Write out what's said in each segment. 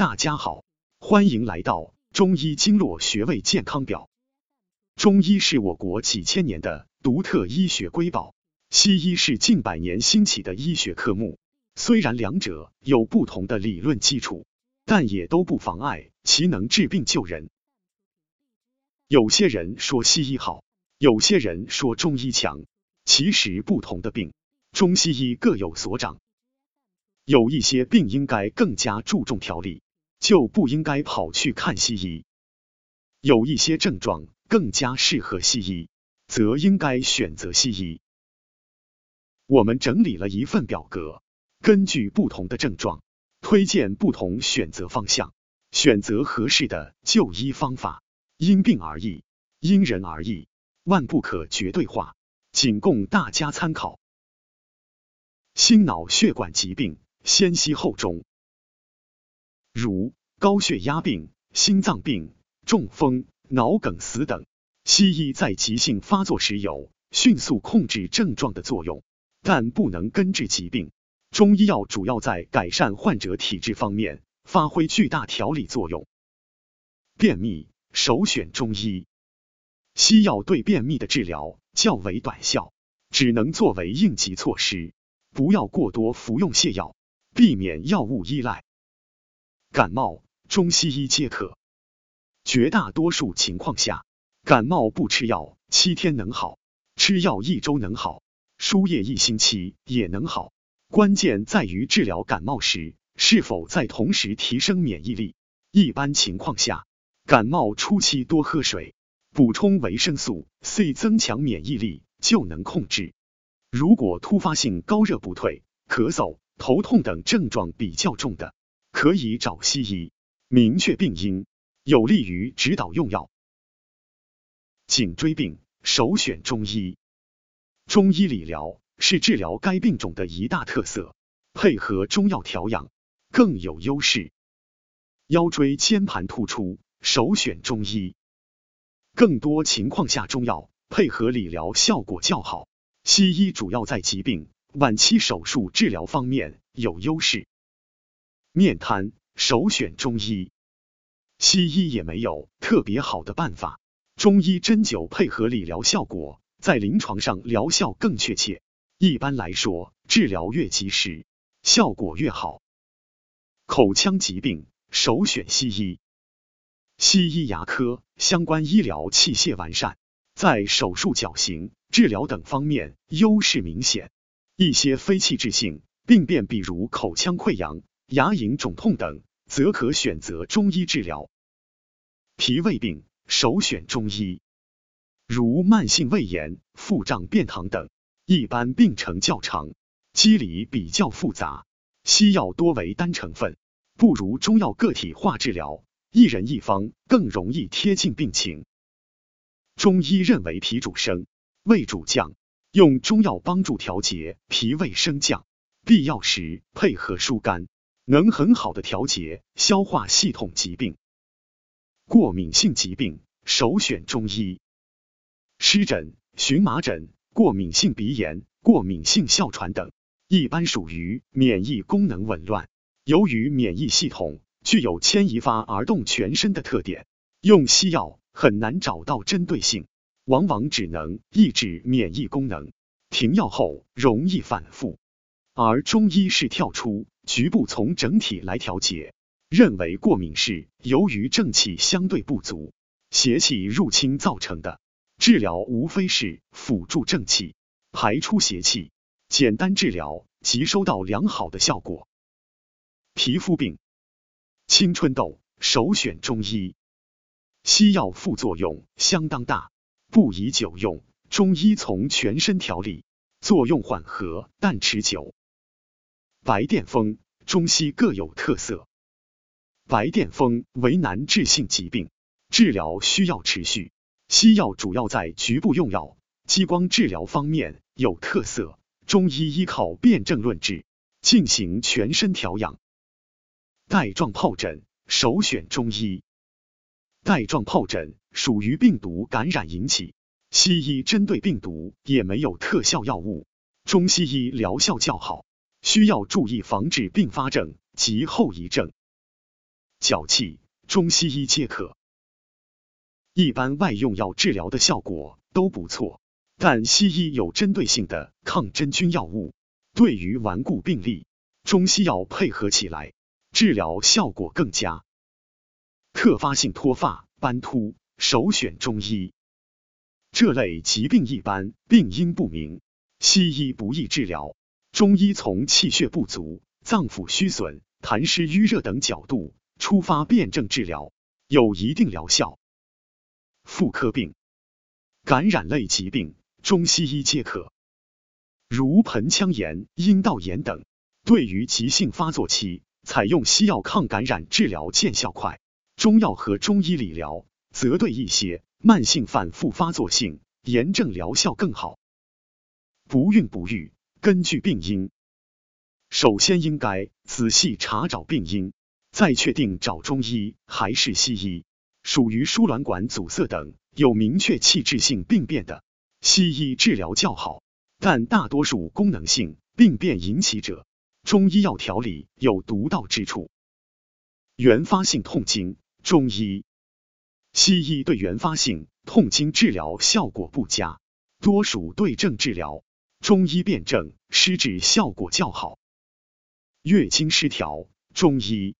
大家好，欢迎来到中医经络穴位健康表。中医是我国几千年的独特医学瑰宝，西医是近百年兴起的医学科目。虽然两者有不同的理论基础，但也都不妨碍其能治病救人。有些人说西医好，有些人说中医强，其实不同的病，中西医各有所长。有一些病应该更加注重调理。就不应该跑去看西医。有一些症状更加适合西医，则应该选择西医。我们整理了一份表格，根据不同的症状，推荐不同选择方向，选择合适的就医方法。因病而异，因人而异，万不可绝对化，仅供大家参考。心脑血管疾病，先西后中。如高血压病、心脏病、中风、脑梗死等，西医在急性发作时有迅速控制症状的作用，但不能根治疾病。中医药主要在改善患者体质方面发挥巨大调理作用。便秘首选中医，西药对便秘的治疗较为短效，只能作为应急措施，不要过多服用泻药，避免药物依赖。感冒，中西医皆可。绝大多数情况下，感冒不吃药七天能好，吃药一周能好，输液一星期也能好。关键在于治疗感冒时是否在同时提升免疫力。一般情况下，感冒初期多喝水，补充维生素 C，增强免疫力就能控制。如果突发性高热不退、咳嗽、头痛等症状比较重的，可以找西医，明确病因，有利于指导用药。颈椎病首选中医，中医理疗是治疗该病种的一大特色，配合中药调养更有优势。腰椎间盘突出首选中医，更多情况下中药配合理疗效果较好，西医主要在疾病晚期手术治疗方面有优势。面瘫首选中医，西医也没有特别好的办法。中医针灸配合理疗效果，在临床上疗效更确切。一般来说，治疗越及时，效果越好。口腔疾病首选西医，西医牙科相关医疗器械完善，在手术、矫形、治疗等方面优势明显。一些非器质性病变，比如口腔溃疡。牙龈肿痛等，则可选择中医治疗。脾胃病首选中医，如慢性胃炎、腹胀、便溏等，一般病程较长，机理比较复杂，西药多为单成分，不如中药个体化治疗，一人一方更容易贴近病情。中医认为脾主升，胃主降，用中药帮助调节脾胃升降，必要时配合疏肝。能很好的调节消化系统疾病，过敏性疾病首选中医。湿疹、荨麻疹、过敏性鼻炎、过敏性哮喘等，一般属于免疫功能紊乱。由于免疫系统具有牵一发而动全身的特点，用西药很难找到针对性，往往只能抑制免疫功能，停药后容易反复。而中医是跳出。局部从整体来调节，认为过敏是由于正气相对不足，邪气入侵造成的。治疗无非是辅助正气，排出邪气，简单治疗即收到良好的效果。皮肤病，青春痘首选中医，西药副作用相当大，不宜久用。中医从全身调理，作用缓和但持久。白癜风，中西各有特色。白癜风为难治性疾病，治疗需要持续。西药主要在局部用药，激光治疗方面有特色。中医依靠辨证论治，进行全身调养。带状疱疹首选中医。带状疱疹属于病毒感染引起，西医针对病毒也没有特效药物，中西医疗效较好。需要注意防治并发症及后遗症。脚气，中西医皆可。一般外用药治疗的效果都不错，但西医有针对性的抗真菌药物，对于顽固病例，中西药配合起来，治疗效果更佳。特发性脱发、斑秃，首选中医。这类疾病一般病因不明，西医不易治疗，中医从气血不足、脏腑虚损、痰湿瘀热等角度出发辨证治疗，有一定疗效。妇科病、感染类疾病，中西医皆可，如盆腔炎、阴道炎等，对于急性发作期，采用西药抗感染治疗见效快，中药和中医理疗则对一些慢性反复发作性炎症疗效更好。不孕不育，根据病因，首先应该仔细查找病因，再确定找中医还是西医。属于输卵管阻塞等有明确器质性病变的，西医治疗较好；但大多数功能性病变引起者，中医药调理有独到之处。原发性痛经，中医、西医对原发性痛经治疗效果不佳，多属对症治疗，中医辨证施治效果较好。月经失调，中医、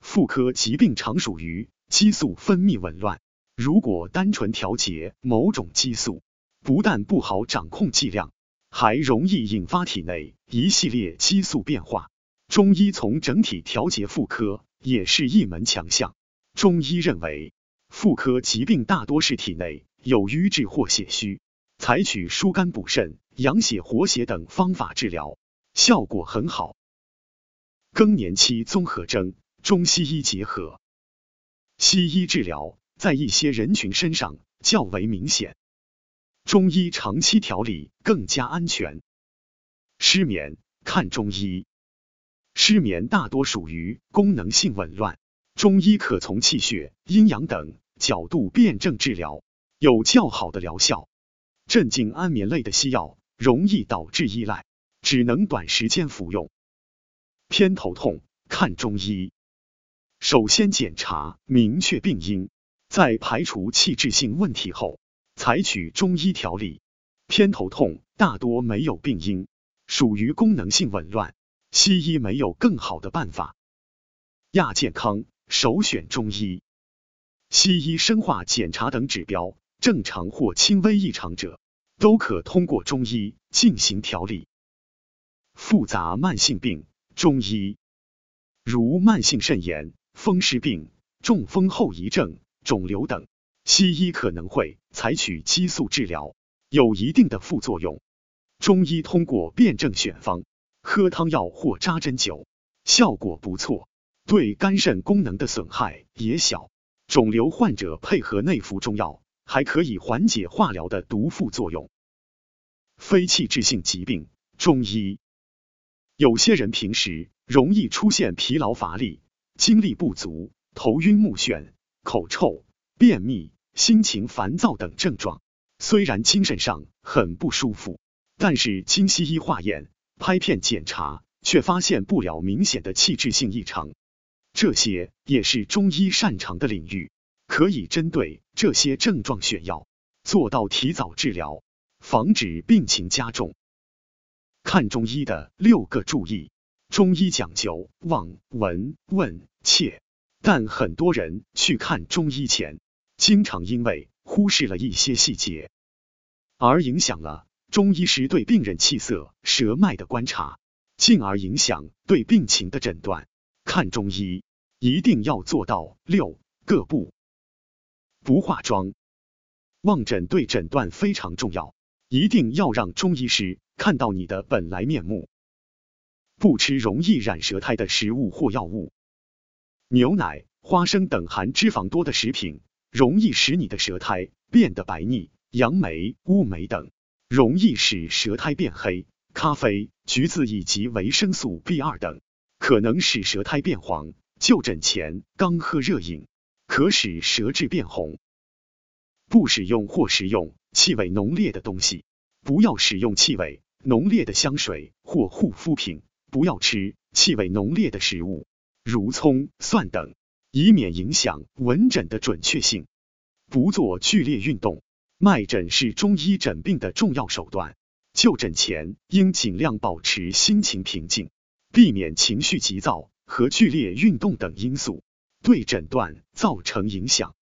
妇科疾病常属于。激素分泌紊乱，如果单纯调节某种激素，不但不好掌控剂量，还容易引发体内一系列激素变化。中医从整体调节妇科也是一门强项。中医认为，妇科疾病大多是体内有瘀滞或血虚，采取疏肝补肾、养血活血等方法治疗，效果很好。更年期综合征，中西医结合。西医治疗在一些人群身上较为明显，中医长期调理更加安全。失眠看中医，失眠大多属于功能性紊乱，中医可从气血、阴阳等角度辨证治疗，有较好的疗效。镇静安眠类的西药容易导致依赖，只能短时间服用。偏头痛看中医。首先检查明确病因，在排除器质性问题后，采取中医调理。偏头痛大多没有病因，属于功能性紊乱，西医没有更好的办法。亚健康首选中医，西医生化检查等指标正常或轻微异常者，都可通过中医进行调理。复杂慢性病，中医如慢性肾炎。风湿病、中风后遗症、肿瘤等，西医可能会采取激素治疗，有一定的副作用。中医通过辨证选方，喝汤药或扎针灸，效果不错，对肝肾功能的损害也小。肿瘤患者配合内服中药，还可以缓解化疗的毒副作用。非器质性疾病，中医有些人平时容易出现疲劳乏力。精力不足、头晕目眩、口臭、便秘、心情烦躁等症状，虽然精神上很不舒服，但是经西医化验、拍片检查，却发现不了明显的器质性异常。这些也是中医擅长的领域，可以针对这些症状选药，做到提早治疗，防止病情加重。看中医的六个注意。中医讲究望、闻、问、切，但很多人去看中医前，经常因为忽视了一些细节，而影响了中医师对病人气色、舌脉的观察，进而影响对病情的诊断。看中医一定要做到六个不：不化妆。望诊对诊断非常重要，一定要让中医师看到你的本来面目。不吃容易染舌苔的食物或药物，牛奶、花生等含脂肪多的食品，容易使你的舌苔变得白腻；杨梅、乌梅等容易使舌苔变黑；咖啡、橘子以及维生素 B 二等可能使舌苔变黄。就诊前刚喝热饮，可使舌质变红。不使用或食用气味浓烈的东西，不要使用气味浓烈的香水或护肤品。不要吃气味浓烈的食物，如葱、蒜等。以免影响闻诊的准确性。不做剧烈运动，脉诊是中医诊病的重要手段。就诊前应尽量保持心情平静，避免情绪急躁和剧烈运动等因素对诊断造成影响。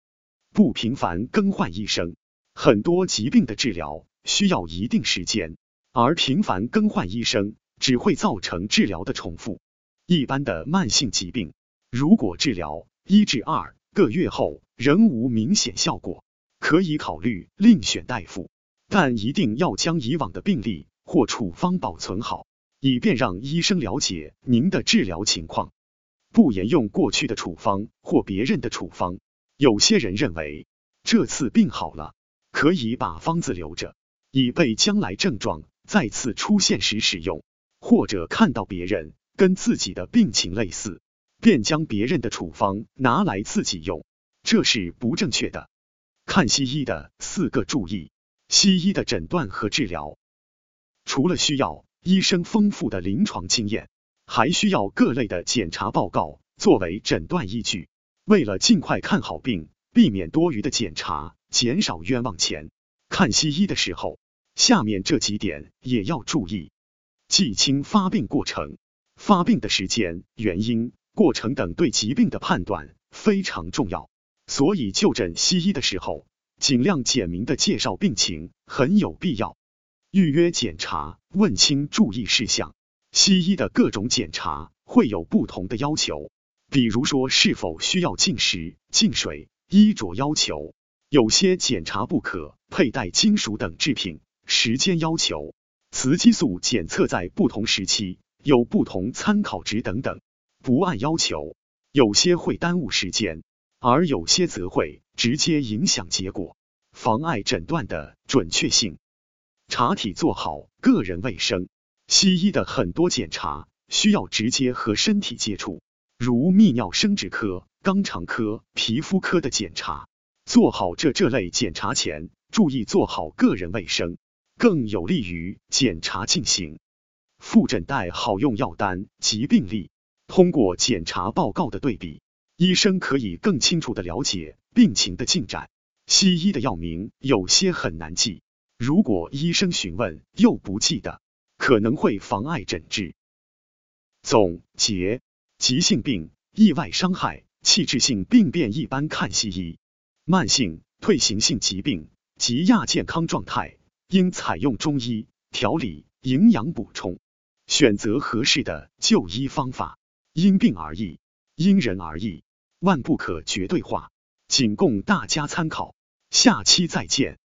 不频繁更换医生，很多疾病的治疗需要一定时间，而频繁更换医生只会造成治疗的重复。一般的慢性疾病，如果治疗一至二个月后仍无明显效果，可以考虑另选大夫。但一定要将以往的病历或处方保存好，以便让医生了解您的治疗情况。不沿用过去的处方或别人的处方。有些人认为这次病好了，可以把方子留着，以备将来症状再次出现时使用；或者看到别人跟自己的病情类似，便将别人的处方拿来自己用，这是不正确的。看西医的四个注意。西医的诊断和治疗，除了需要医生丰富的临床经验，还需要各类的检查报告作为诊断依据。为了尽快看好病，避免多余的检查，减少冤枉钱，看西医的时候，下面这几点也要注意：记清发病过程、发病的时间、原因、过程等，对疾病的判断非常重要。所以就诊西医的时候。尽量简明的介绍病情很有必要。预约检查，问清注意事项。西医的各种检查会有不同的要求，比如说是否需要进食、进水、衣着要求。有些检查不可佩戴金属等制品，时间要求。雌激素检测在不同时期有不同参考值等等，不按要求，有些会耽误时间。而有些则会直接影响结果，妨碍诊断的准确性。查体做好个人卫生。西医的很多检查需要直接和身体接触，如泌尿生殖科、肛肠科、皮肤科的检查。做好这这类检查前，注意做好个人卫生，更有利于检查进行。复诊带好用药单及病历，通过检查报告的对比。医生可以更清楚的了解病情的进展。西医的药名有些很难记，如果医生询问又不记得，可能会妨碍诊治。总结：急性病、意外伤害、器质性病变一般看西医；慢性退行性疾病及亚健康状态，应采用中医调理、营养补充，选择合适的就医方法，因病而异。因人而异，万不可绝对化，仅供大家参考。下期再见。